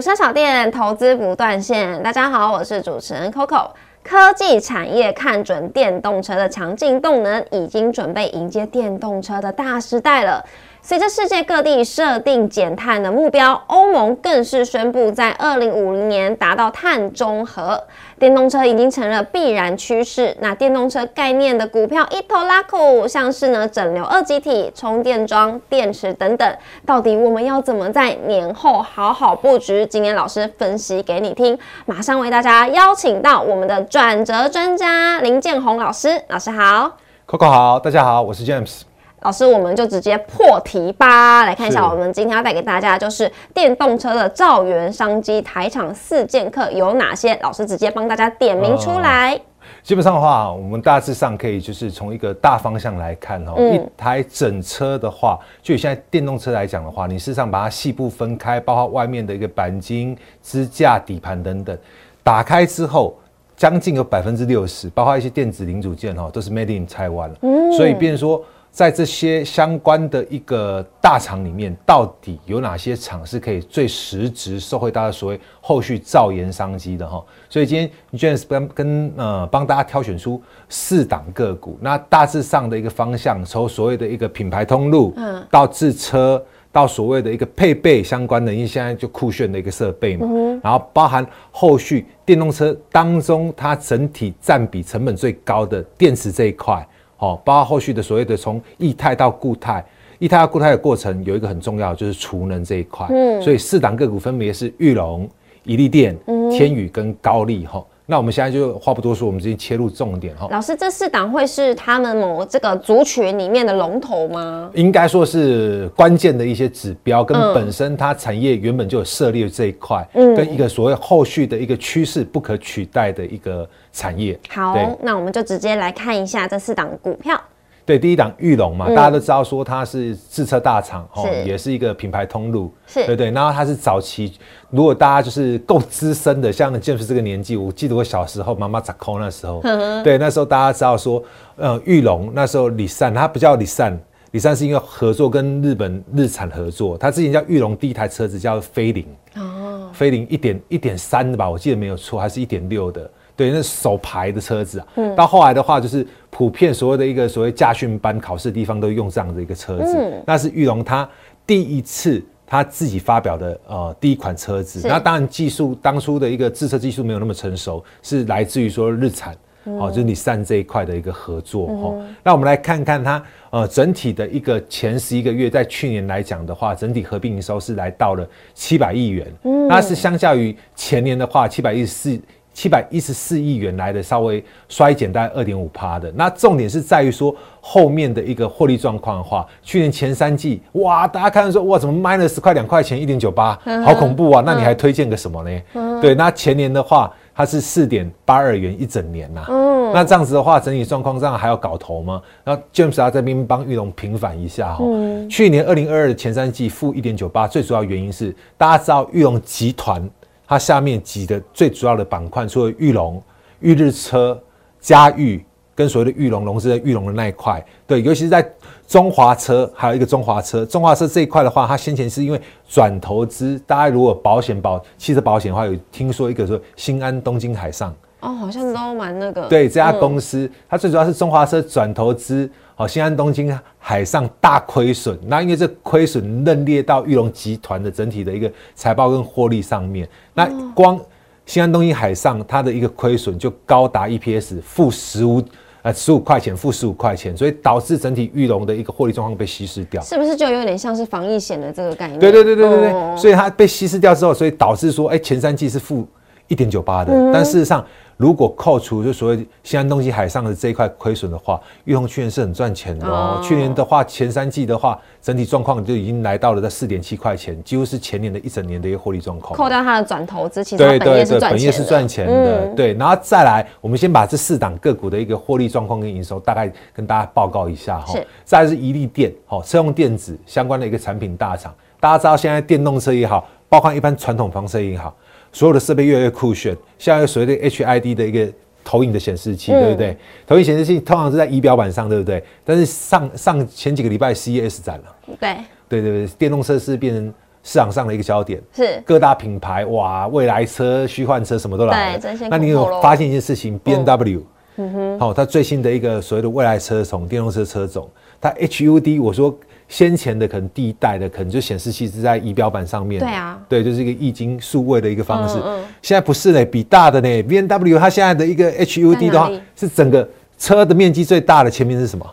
市小店投资不断线，大家好，我是主持人 Coco。科技产业看准电动车的强劲动能，已经准备迎接电动车的大时代了。随着世界各地设定减碳的目标，欧盟更是宣布在二零五零年达到碳中和。电动车已经成了必然趋势。那电动车概念的股票一头拉苦，像是呢整流二极体、充电桩、电池等等，到底我们要怎么在年后好好布局？今天老师分析给你听。马上为大家邀请到我们的转折专家林建宏老师，老师好，Coco 好，大家好，我是 James。老师，我们就直接破题吧，来看一下我们今天要带给大家就是电动车的造源商机，台厂四剑客有哪些？老师直接帮大家点名出来。基本上的话，我们大致上可以就是从一个大方向来看哦，一台整车的话，就现在电动车来讲的话，你事实上把它细部分开，包括外面的一个钣金、支架、底盘等等，打开之后，将近有百分之六十，包括一些电子零组件哈，都是 made in Taiwan 了。嗯，所以变说。在这些相关的一个大厂里面，到底有哪些厂是可以最实质受惠大家所谓后续造研商机的哈？所以今天 James 跟跟呃帮大家挑选出四档个股，那大致上的一个方向，从所谓的一个品牌通路，嗯，到自车，到所谓的一个配备相关的，因为现在就酷炫的一个设备嘛，然后包含后续电动车当中它整体占比成本最高的电池这一块。哦，包括后续的所谓的从液态到固态，液态到固态的过程有一个很重要，就是储能这一块。嗯，所以四档个股分别是玉龙、宜利电、天宇跟高力。哈。那我们现在就话不多说，我们直接切入重点哈。老师，这四档会是他们某这个族群里面的龙头吗？应该说是关键的一些指标，跟本身它产业原本就有涉猎这一块，跟一个所谓后续的一个趋势不可取代的一个产业。好，那我们就直接来看一下这四档股票。对，第一档玉龙嘛，大家都知道说它是自车大厂，哦，也是一个品牌通路，是，对对。然后它是早期，如果大家就是够资深的，像建 e 这个年纪，我记得我小时候妈妈砸空那时候，对，那时候大家知道说，呃，玉龙那时候李善，它不叫李善，李善是因为合作跟日本日产合作，他之前叫玉龙第一台车子叫飞凌，哦，飞凌一点一点三的吧，我记得没有错，还是一点六的。对，那首牌的车子啊，到后来的话，就是普遍所谓的一个所谓驾训班考试地方都用这样的一个车子。那是玉龙他第一次他自己发表的呃第一款车子。那当然技术当初的一个制车技术没有那么成熟，是来自于说日产哦，就是你散这一块的一个合作哈。那我们来看看它呃整体的一个前十一个月，在去年来讲的话，整体合并营收是来到了七百亿元。那是相较于前年的话，七百一十四。七百一十四亿元来的稍微衰减大概二点五趴的，那重点是在于说后面的一个获利状况的话，去年前三季哇，大家看到说哇，怎么 minus 块两块钱一点九八，好恐怖啊！那你还推荐个什么呢？对，那前年的话它是四点八二元一整年呐，那这样子的话整体状况这样还要搞头吗？那 James 啊这边帮玉龙平反一下哈，去年二零二二的前三季负一点九八，最主要原因是大家知道玉龙集团。它下面几的最主要的板块，除了玉龙、玉日车、嘉裕跟所谓的玉龙龙是在玉龙的那一块，对，尤其是在中华车，还有一个中华车，中华车这一块的话，它先前是因为转投资，大家如果保险保汽车保险的话，有听说一个说新安东京海上。哦，好像都蛮那个。对，这家公司它最主要是中华车转投资，好，新安东京海上大亏损，那因为这亏损认列到玉龙集团的整体的一个财报跟获利上面，那光新安东京海上它的一个亏损就高达 EPS 负十五呃十五块钱，负十五块钱，所以导致整体玉龙的一个获利状况被稀释掉。是不是就有点像是防疫险的这个概念？对对对对对对，所以它被稀释掉之后，所以导致说，哎，前三季是负一点九八的，但事实上。如果扣除就所谓西安东西海上的这一块亏损的话，玉龙去年是很赚钱的哦。去年的话，前三季的话，整体状况就已经来到了在四点七块钱，几乎是前年的一整年的一个获利状况。扣掉它的转投资，其实对对对，本业是赚钱的。对，然后再来，我们先把这四档个股的一个获利状况跟营收大概跟大家报告一下哈。再是一利电，好，车用电子相关的一个产品大厂。大家知道现在电动车也好，包括一般传统房车也好。所有的设备越来越酷炫，像所谓的 HID 的一个投影的显示器，对不对？投影显示器通常是在仪表板上，对不对？但是上上前几个礼拜 CES 展了，对，对对对，电动车是变成市场上的一个焦点，是各大品牌哇，未来车、虚幻车什么都来了。那你有发现一件事情？B N W，嗯哼，好，它最新的一个所谓的未来车种，电动车车种，它 H U D，我说先前的可能第一代的可能就显示器是在仪表板上面，对啊对，就是一个液晶数位的一个方式。嗯嗯现在不是嘞，比大的呢，B N W 它现在的一个 H U D 的话是整个车的面积最大的，前面是什么？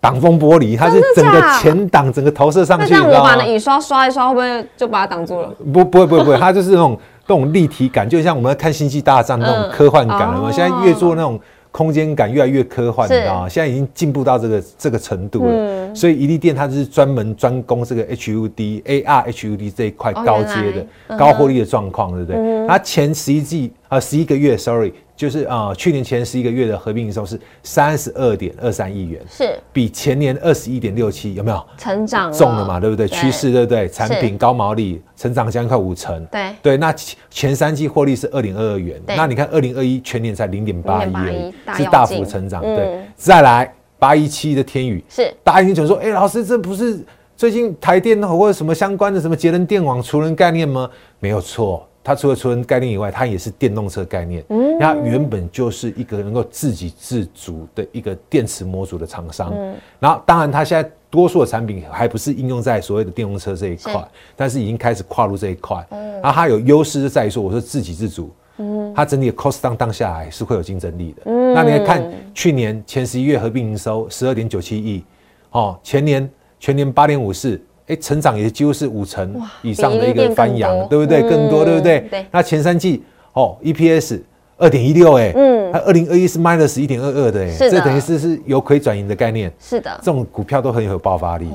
挡风玻璃，它是整个前挡整个投射上去，那我把那？雨刷刷一刷，会不会就把它挡住了？不，不会，不会，不会，它就是那种那种立体感，就像我们看《星际大战》那种嗯科幻感了嘛。哦现在越做那种空间感越来越科幻，你知道吗？现在已经进步到这个这个程度了。嗯所以一利店它就是专门专攻这个 HUD、AR、HUD 这一块哦高阶的、嗯高获利的状况，对不对？它前十一季啊，十一个月，sorry，就是啊、呃去年前十一个月的合并营收是三十二点二三亿元，是比前年二十一点六七有没有？成长重了嘛，对不对？趋势对不对？产品高毛利，成长将近快五成。对对，那前前三季获利是二点二二元，那你看二零二一全年才零点八一而已大，是大幅成长。嗯对，再来八一七的天宇，是大家已经讲说，哎，老师，这不是最近台电或者什么相关的什么节能电网储能概念吗？没有错。它除了储能概念以外，它也是电动车概念。嗯，它原本就是一个能够自给自足的一个电池模组的厂商。嗯，然后当然，它现在多数的产品还不是应用在所谓的电动车这一块，但是已经开始跨入这一块。嗯，然后它有优势就在于说，我说自给自足。嗯，它整体的 cost down 荡下来是会有竞争力的。嗯，那你来看去年前十一月合并营收十二点九七亿，哦，前年全年八点五四，哎，成长也几乎是五成以上的一个翻扬对不对？更多，嗯对不对？对那前三季哦，EPS 二点一六，哎，嗯它二零二一是 minus 一点二二的，哎，这等于是是由亏转盈的概念。是的这，种股票都很有爆发力。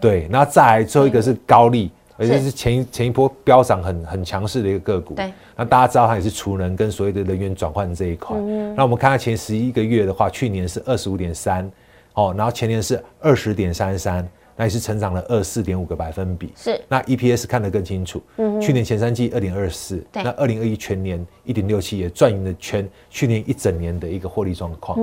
对，然后再来最后一个是高利，而且是前一前一波飙涨很很强势的一个个股。对，那大家知道它也是储能跟所谓的人员转换这一块。那我们看它前十一个月的话，去年是二十五点三，哦，然后前年是二十点三三，那也是成长了二四点五个百分比。是那 EPS 看得更清楚，去年前三季二点二四，对那二零二一全年一点六七，也赚赢了全去年一整年的一个获利状况。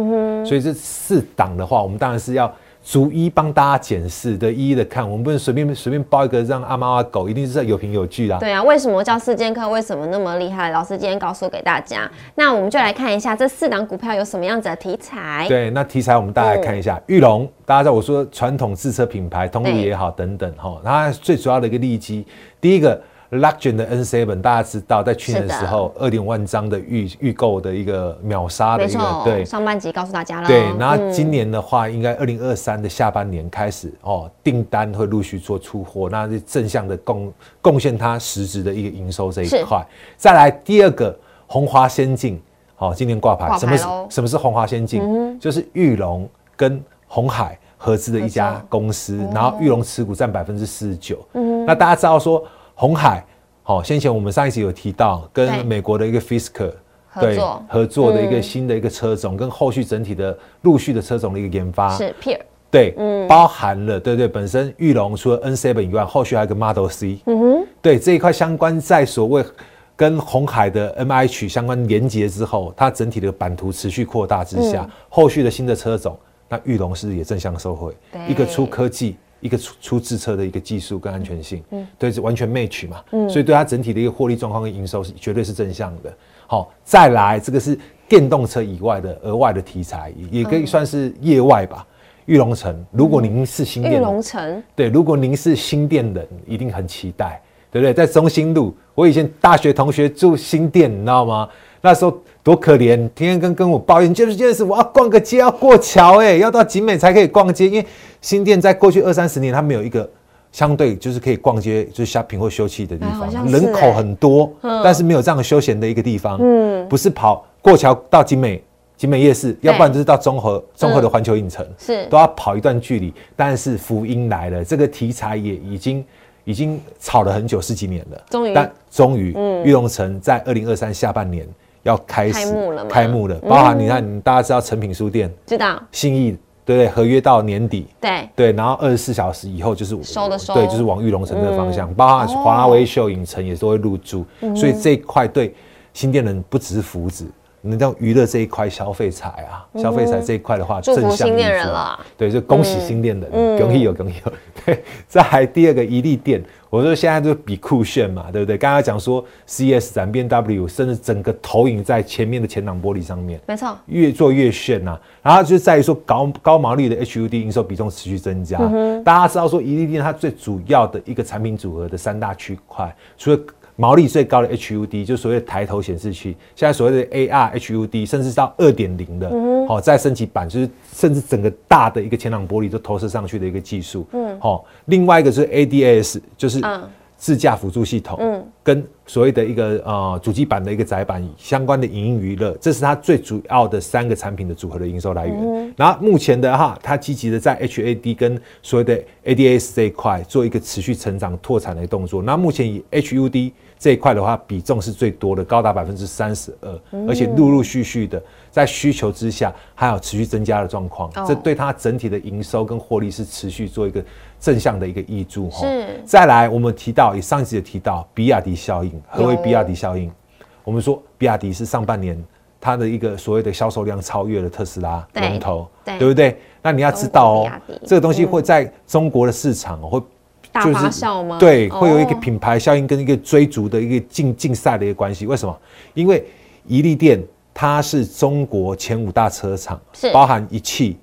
所以这四档的话，我们当然是要逐一帮大家检视的，一一的看，我们不能随便随便包一个让阿猫阿狗，一定是要有凭有据啦。对啊，为什么叫四剑客？为什么那么厉害？老师今天告诉给大家。那我们就来看一下这四档股票有什么样子的题材。对，那题材我们大家来看一下，玉龙，大家知道我说传统自车品牌，通路也好等等哈，它最主要的一个利基，第一个 Luxgen 的 N7，大家知道在去年的时候二点万张的预预购的一个秒杀的一个，对。上半集告诉大家了。对，然后嗯今年的话，应该二零二三的下半年开始哦，订单会陆续做出货，那是正向的贡贡献它实质的一个营收这一是块。再来第二个，红华先进，好、今年挂牌，牌什么是什么是红华先进？就是玉龙跟红海合资的一家公司，然后玉龙持股占百分之四十九。嗯那大家知道说红海，好、先前我们上一集有提到跟美国的一个 Fisker 合作。合作的一个嗯。新的一个车种，跟后续整体的陆续的车种的一个研发，是 Peer，对，包含了对对，本身玉龙除了 N Seven 以外，后续还有一个 Model C，嗯哼，对这一块相关在所谓跟红海的 M I 曲相关连接之后，它整体的版图持续扩大之下，后续的新的车种，那玉龙是也正向受惠，一个出科技。一个出出自车的一个技术跟安全性，嗯，对，是完全 match 嘛，嗯，所以对它整体的一个获利状况跟营收是绝对是正向的。好，再来这个是电动车以外的额外的题材，也也可以算是业外吧。玉龙城，如果您是新玉店人，龙城，对，如果您是新店人，一定很期待，对不对？在中心路，我以前大学同学住新店，你知道吗？那时候多可怜，天天跟跟我抱怨，就是就是我要逛个街，要过桥，哎，要到景美才可以逛街，因为新店在过去二三十年，它没有一个相对就是可以逛街，就是 shopping 或休憩的地方，人口哎很多，但是没有这样休闲的一个地方，嗯，不是跑过桥到景美。景美夜市，要不然就是到中和中和的环球影城，是都要跑一段距离。但是福音来了，这个题材也已经已经炒了很久，十几年了。终于但终于，玉龙城在二零二三下半年要开始开幕了开幕了，包含你看，大家知道成品书店、知道？信义，对不对？合约到年底，对，对，然后二十四小时以后就是收的收。对，就是往玉龙城这个方向，包含华纳威秀影城也都会入驻，所以这一块对新店人不只是福祉。能到娱乐这一块消费财啊，消费财这一块的话，正向新店人了。对，就恭喜新店人，嗯。恭喜有恭喜有。对，再来第二个一利店，我说现在就比酷炫嘛，对不对？刚刚讲说 CS 展 B W，甚至整个投影在前面的前挡玻璃上面，没错，越做越炫呐。然后就在于说高高毛利的 HUD 营收比重持续增加。大家知道说，一利电它最主要的一个产品组合的三大区块，除了毛利最高的 HUD，就所谓的抬头显示器，现在所谓的 AR HUD，甚至到二点零的，好再升级版，就是甚至整个大的一个前挡玻璃都投射上去的一个技术。嗯，好，另外一个是 ADAS，就是自驾辅助系统，嗯，跟所谓的一个呃主机板的一个载板相关的影音娱乐，这是它最主要的三个产品的组合的营收来源。然后目前的哈，它积极的在 HAD 跟所谓的 ADAS 这一块做一个持续成长拓产的动作。那目前以 HUD 这一块的话，比重是最多的，高达百分之三十二，而且陆陆续续的在需求之下，还有持续增加的状况，这对它整体的营收跟获利是持续做一个正向的一个益助。哈。再来，我们提到，以上一集也提到比亚迪效应，何为比亚迪效应？我们说比亚迪是上半年它的一个所谓的销售量超越了特斯拉龙头，对不对？那你要知道哦，这个东西会在中国的市场会。大发酵吗？对，会有一个品牌效应跟一个追逐的一个竞竞赛的一个关系。为什么？因为宜利电它是中国前五大车厂，是包含一汽，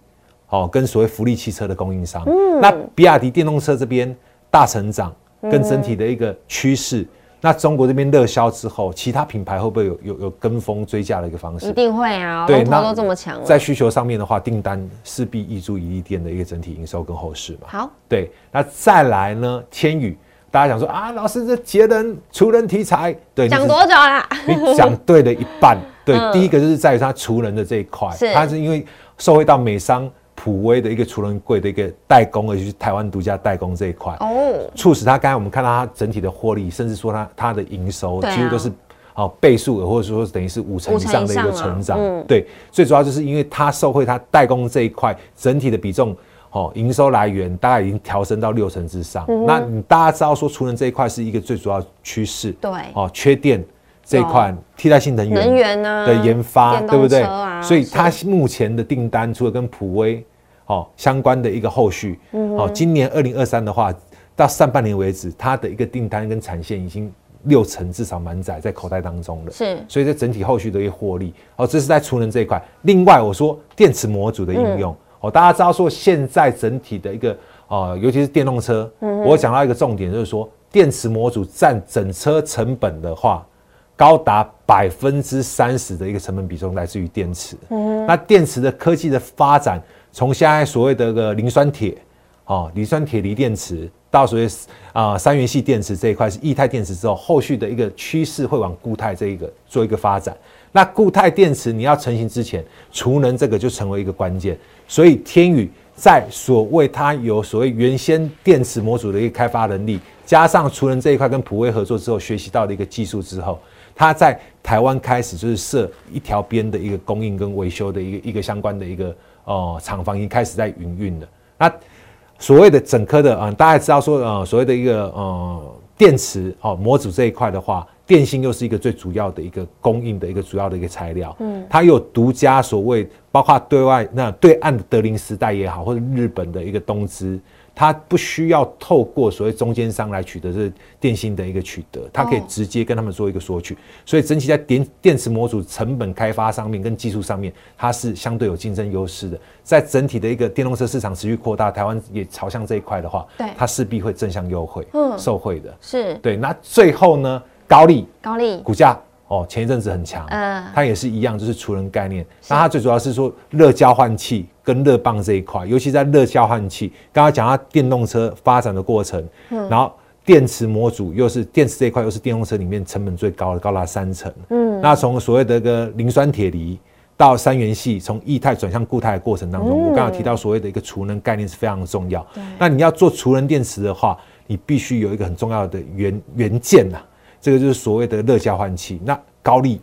哦，跟所谓福利汽车的供应商。嗯，那比亚迪电动车这边大成长，跟整体的一个趋势。那中国这边热销之后，其他品牌会不会有有有跟风追价的一个方式？一定会啊！对，那都这么强，在需求上面的话，订单势必溢注一利店的一个整体营收跟后市嘛。好，对，那再来呢？天宇，大家想说啊，老师这节能除人题材，对，讲多久啦？你讲对了一半。对，第一个就是在于它除人的这一块，它是因为受惠到美商。普威的一个除人柜的一个代工，而且是台湾独家代工这一块，哦，促使它刚才我们看到它整体的获利，甚至说它它的营收几乎都是哦倍数，或者说等于是五成以上的一个成长。对，最主要就是因为它受惠它代工这一块整体的比重，哦，营收来源大概已经调升到六成之上。那你大家知道说除能这一块是一个最主要趋势，对，哦，缺电这一块替代性能源能源呢的研发，对不对？所以它目前的订单除了跟普威。哦，相关的一个后续，哦，今年二零二三的话，到上半年为止，它的一个订单跟产线已经六成至少满载在口袋当中了。是，所以在整体后续的一个获利，哦，这是在储能这一块。另外，我说电池模组的应用，哦，大家知道说现在整体的一个，哦，尤其是电动车，我讲到一个重点，就是说电池模组占整车成本的话，高达百分之三十的一个成本比重来自于电池。嗯，那电池的科技的发展。从现在所谓的个磷酸铁，哦，磷酸铁锂电池，到所谓啊三元系电池这一块是液态电池之后，后续的一个趋势会往固态这一个做一个发展。那固态电池你要成型之前，储能这个就成为一个关键。所以天宇在所谓它有所谓原先电池模组的一个开发能力，加上储能这一块跟普威合作之后学习到的一个技术之后，它在台湾开始就是设一条边的一个供应跟维修的一个一个相关的一个。哦，厂房已经开始在营运了。那所谓的整颗的，嗯，大家知道说，呃，所谓的一个呃电池哦模组这一块的话，电芯又是一个最主要的一个供应的一个主要的一个材料。嗯，它有独家所谓，包括对外那对岸的德林时代也好，或者日本的一个东芝。它不需要透过所谓中间商来取得这电芯的一个取得，它可以直接跟他们做一个索取，所以整体在电电池模组成本开发上面跟技术上面，它是相对有竞争优势的。在整体的一个电动车市场持续扩大，台湾也朝向这一块的话，对，它势必会正向优惠，嗯，受惠的，是对。那最后呢，高利，高利股价。哦，前一阵子很强，嗯，它也是一样，就是除能概念。那它最主要是说热交换器跟热棒这一块，尤其在热交换器，刚刚讲到电动车发展的过程，嗯，然后电池模组又是电池这一块，又是电动车里面成本最高的，高达三成，嗯，那从所谓的个磷酸铁锂到三元系，从液态转向固态的过程当中，我刚刚提到所谓的一个储能概念是非常重要。那你要做储能电池的话，你必须有一个很重要的元元件呐。这个就是所谓的热交换器，那高丽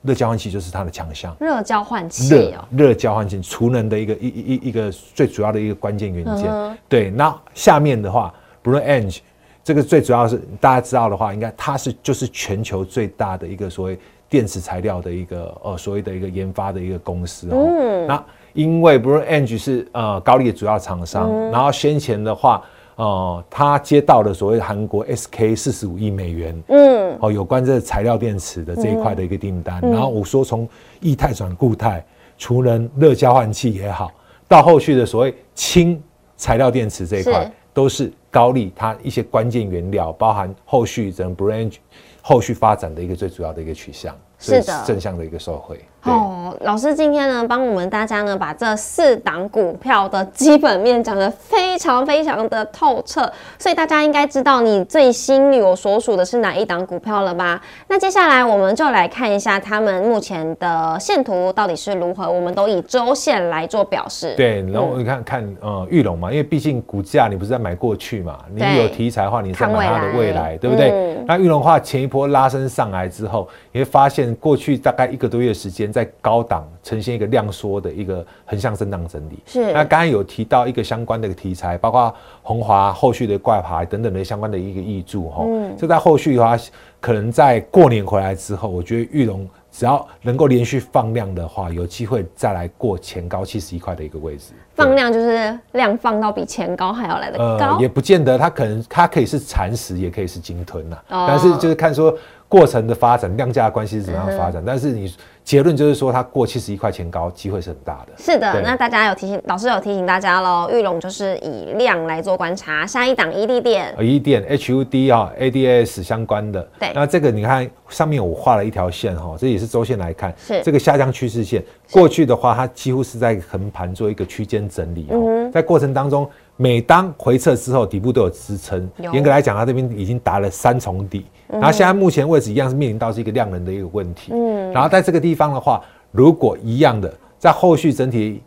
热交换器就是它的强项。热交换器哦，热交换器储能的一个一一一个最主要的一个关键元件。对，那下面的话 Edge 这个最主要是大家知道的话，应该它是就是全球最大的一个所谓电池材料的一个呃所谓的一个研发的一个公司哦。嗯。那因为 Blue e n g e 是呃高丽的主要厂商，然后先前的话。哦，他接到了所谓韩国 SK 四十五亿美元，嗯，哦，有关这材料电池的这一块的一个订单。然后我说从液态转固态、储能热交换器也好，到后续的所谓氢材料电池这一块，都是高丽它一些关键原料，包含后续整 branch 后续发展的一个最主要的一个取向。是的，正向的一个受惠。哦，老师今天呢，帮我们大家呢，把这四档股票的基本面讲得非常非常的透彻，所以大家应该知道你最心里我所属的是哪一档股票了吧？那接下来我们就来看一下他们目前的线图到底是如何，我们都以周线来做表示。对，然后你看看呃玉龙嘛，因为毕竟股价你不是在买过去嘛，你有题材的话，你是买它的未来，对不对？那玉龙的话，前一波拉升上来之后，你会发现过去大概一个多月时间。在高档呈现一个量缩的一个横向震荡整理。是。那刚刚有提到一个相关的题材，包括红华后续的挂牌等等的相关的一个益注哈。嗯。这在后续的话，可能在过年回来之后，我觉得玉龙只要能够连续放量的话，有机会再来过前高七十一块的一个位置。放量就是量放到比前高还要来的高。也不见得，它可能它可以是蚕食，也可以是鲸吞呐。哦。但是就是看说过程的发展，量价关系是怎么样发展。但是你。结论就是说，它过七十一块钱高，机会是很大的。是的，那大家有提醒，老师有提醒大家喽。玉龙就是以量来做观察，下一档 E D 电，E D 电 H U D 啊，A D S 相关的。对，那这个你看上面我画了一条线哈，这也是周线来看，是这个下降趋势线。过去的话，它几乎是在横盘做一个区间整理哦，在过程当中。每当回撤之后，底部都有支撑。严格来讲，它这边已经达了三重底，然后现在目前位置一样是面临到是一个量能的一个问题。嗯，然后在这个地方的话，如果一样的，在后续整体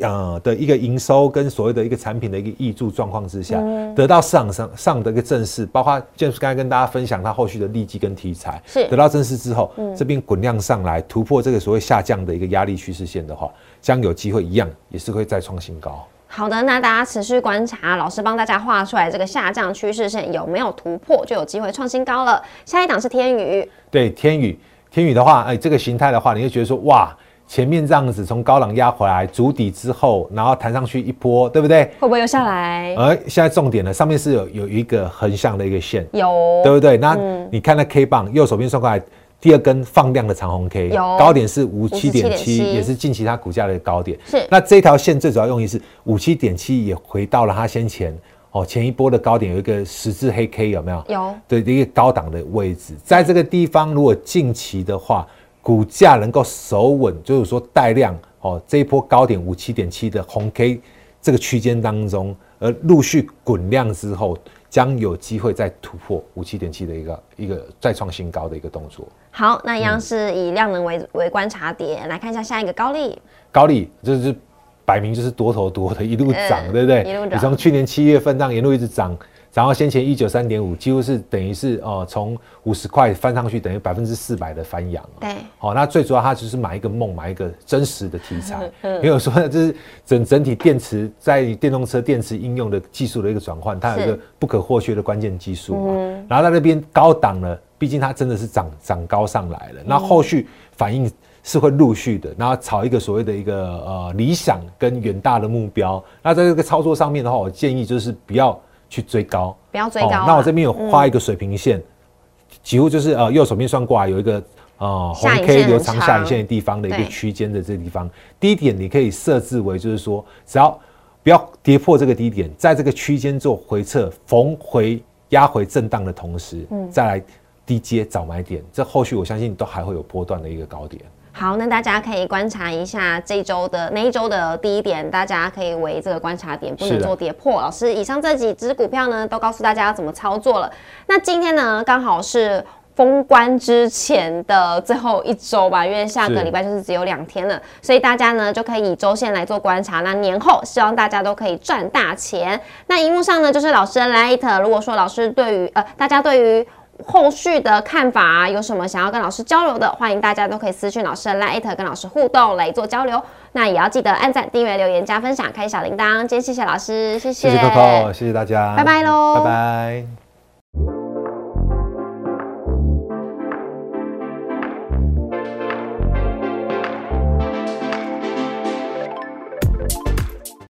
呃的一个营收跟所谓的一个产品的一个溢注状况之下，得到市场上上的一个正视，包括 James 刚才跟大家分享它后续的利基跟题材，是。得到正视之后，这边滚量上来突破这个所谓下降的一个压力趋势线的话，将有机会一样也是会再创新高。好的，那大家持续观察，老师帮大家画出来这个下降趋势线有没有突破，就有机会创新高了。下一档是天宇，对天宇，天宇的话，哎，这个形态的话，你会觉得说，哇，前面这样子从高档压回来，筑底之后，然后弹上去一波，对不对？会不会又下来？哎，现在重点了，上面是有有一个横向的一个线，有，对不对？那你看那 K 棒，右手边算过来。第二根放量的长红 K，高点是五七点七，也是近期它股价的高点。是，那这条线最主要用意是五七点七也回到了它先前哦前一波的高点，有一个十字黑 K 有没有？有。对，一个高档的位置，在这个地方如果近期的话，股价能够守稳，就是说带量哦这一波高点五七点七的红 K 这个区间当中，而陆续滚量之后。将有机会再突破五七点七的一个一个再创新高的一个动作。好，那一样是以量能为为观察点来看一下下一个高利。高利就是摆明就是多头多的一路涨，对不对？一路涨。你从去年七月份这样一路一直涨。然后先前一九三点五，几乎是等于是哦，从五十块翻上去，等于百分之四百的翻扬。对，好，那最主要它就是买一个梦，买一个真实的题材。没有说就是整整体电池在电动车电池应用的技术的一个转换，它有一个不可或缺的关键技术嘛。然后在那边高档呢，毕竟它真的是涨涨高上来了。那后续反应是会陆续的，然后炒一个所谓的一个呃理想跟远大的目标。那在这个操作上面的话，我建议就是不要。去追高，不要追高。那我这边有画一个水平线，几乎就是呃右手边算过来有一个呃红 K 留长下影线的地方的一个区间的这个地方，低点你可以设置为就是说，只要不要跌破这个低点，在这个区间做回撤逢回压回震荡的同时，嗯，再来低接找买点，这后续我相信都还会有波段的一个高点。好，那大家可以观察一下这周的那一周的第一点，大家可以为这个观察点，不能做跌破。老师，以上这几只股票呢，都告诉大家要怎么操作了。那今天呢，刚好是封关之前的最后一周吧，因为下个礼拜就是只有两天了，所以大家呢就可以以周线来做观察。那年后希望大家都可以赚大钱。那荧幕上呢就是老师的 Light，如果说老师对于呃大家对于后续的看法有什么想要跟老师交流的，欢迎大家都可以私讯老师的 Light 跟老师互动来做交流。那也要记得按赞、订阅、留言、加分享、开小铃铛。今天谢谢老师，谢谢，谢谢 Coco，谢谢大家，拜拜喽，拜拜。